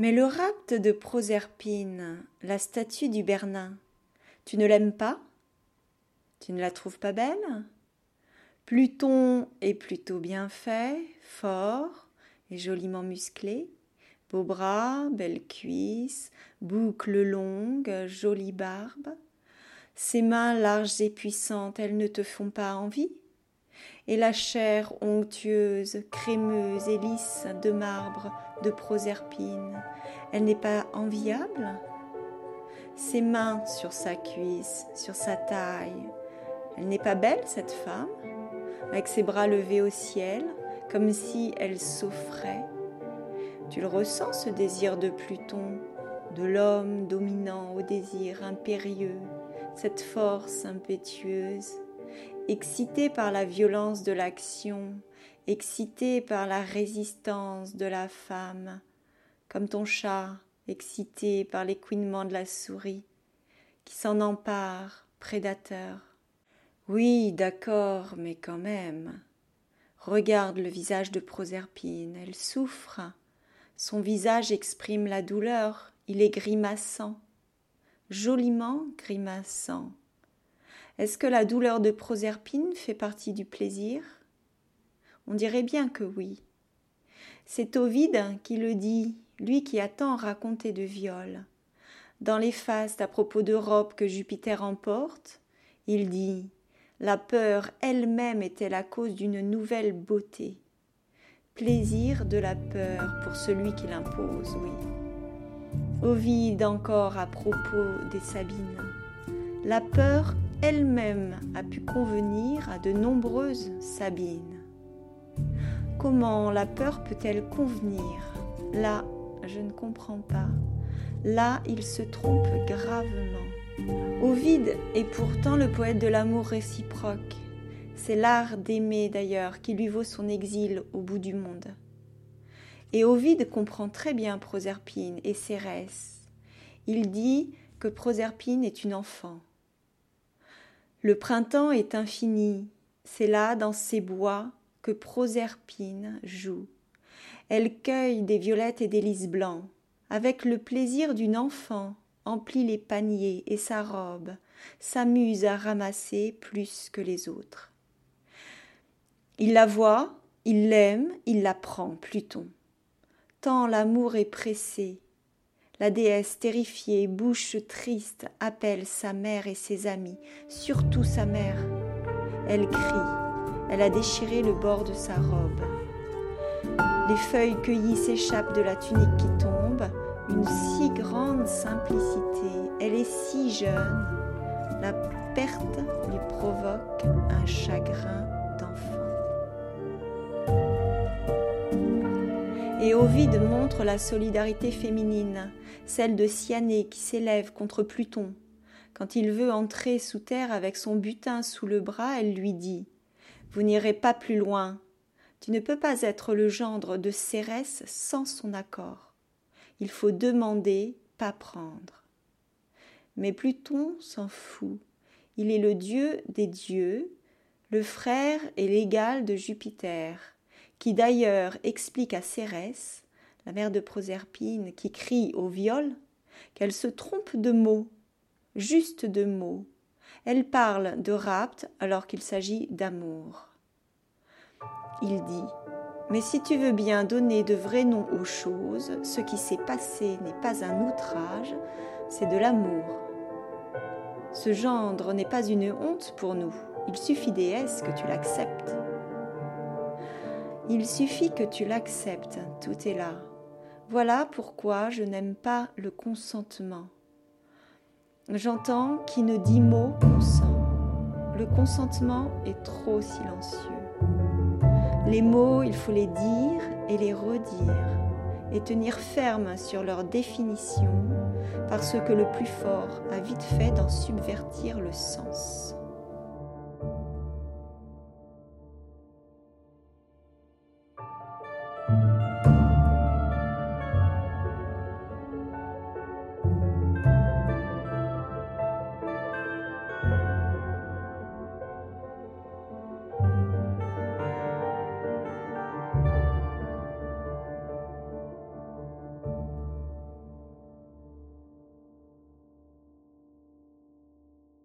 Mais le rapt de Proserpine, la statue du Bernin, tu ne l'aimes pas? Tu ne la trouves pas belle? Pluton est plutôt bien fait, fort et joliment musclé. Beaux bras, belles cuisses, boucles longues, jolie barbe. Ses mains larges et puissantes, elles ne te font pas envie? Et la chair onctueuse, crémeuse et lisse de marbre de Proserpine, elle n'est pas enviable? Ses mains sur sa cuisse, sur sa taille, elle n'est pas belle cette femme? Avec ses bras levés au ciel, comme si elle s'offrait. Tu le ressens, ce désir de Pluton, de l'homme dominant au désir impérieux, cette force impétueuse, excité par la violence de l'action, excité par la résistance de la femme, comme ton chat excité par l'écouinement de la souris, qui s'en empare, prédateur. Oui, d'accord, mais quand même. Regarde le visage de Proserpine, elle souffre, son visage exprime la douleur, il est grimaçant, joliment grimaçant. Est-ce que la douleur de Proserpine fait partie du plaisir? On dirait bien que oui. C'est Ovide qui le dit, lui qui a tant raconté de viols. Dans les fastes à propos d'Europe que Jupiter emporte, il dit La peur elle-même était la cause d'une nouvelle beauté plaisir de la peur pour celui qui l'impose, oui. Ovide encore à propos des Sabines. La peur elle-même a pu convenir à de nombreuses Sabines. Comment la peur peut-elle convenir? Là, je ne comprends pas. Là, il se trompe gravement. Ovide est pourtant le poète de l'amour réciproque. C'est l'art d'aimer d'ailleurs qui lui vaut son exil au bout du monde. Et Ovide comprend très bien Proserpine et Cérès. Il dit que Proserpine est une enfant. Le printemps est infini, c'est là dans ces bois que Proserpine joue. Elle cueille des violettes et des lys blancs, avec le plaisir d'une enfant, emplit les paniers et sa robe, s'amuse à ramasser plus que les autres. Il la voit, il l'aime, il la prend, Pluton. Tant l'amour est pressé. La déesse terrifiée, bouche triste, appelle sa mère et ses amis, surtout sa mère. Elle crie, elle a déchiré le bord de sa robe. Les feuilles cueillies s'échappent de la tunique qui tombe, une si grande simplicité, elle est si jeune, la perte lui provoque un chagrin d'enfant. Et Ovide montre la solidarité féminine, celle de Cyanée qui s'élève contre Pluton. Quand il veut entrer sous terre avec son butin sous le bras, elle lui dit Vous n'irez pas plus loin. Tu ne peux pas être le gendre de Cérès sans son accord. Il faut demander, pas prendre. Mais Pluton s'en fout. Il est le dieu des dieux, le frère et l'égal de Jupiter qui d'ailleurs explique à Cérès, la mère de Proserpine, qui crie au viol, qu'elle se trompe de mots, juste de mots. Elle parle de rapt alors qu'il s'agit d'amour. Il dit Mais si tu veux bien donner de vrais noms aux choses, ce qui s'est passé n'est pas un outrage, c'est de l'amour. Ce gendre n'est pas une honte pour nous, il suffit déesse que tu l'acceptes. Il suffit que tu l'acceptes, tout est là. Voilà pourquoi je n'aime pas le consentement. J'entends qui ne dit mot consent. Le consentement est trop silencieux. Les mots, il faut les dire et les redire, et tenir ferme sur leur définition, parce que le plus fort a vite fait d'en subvertir le sens.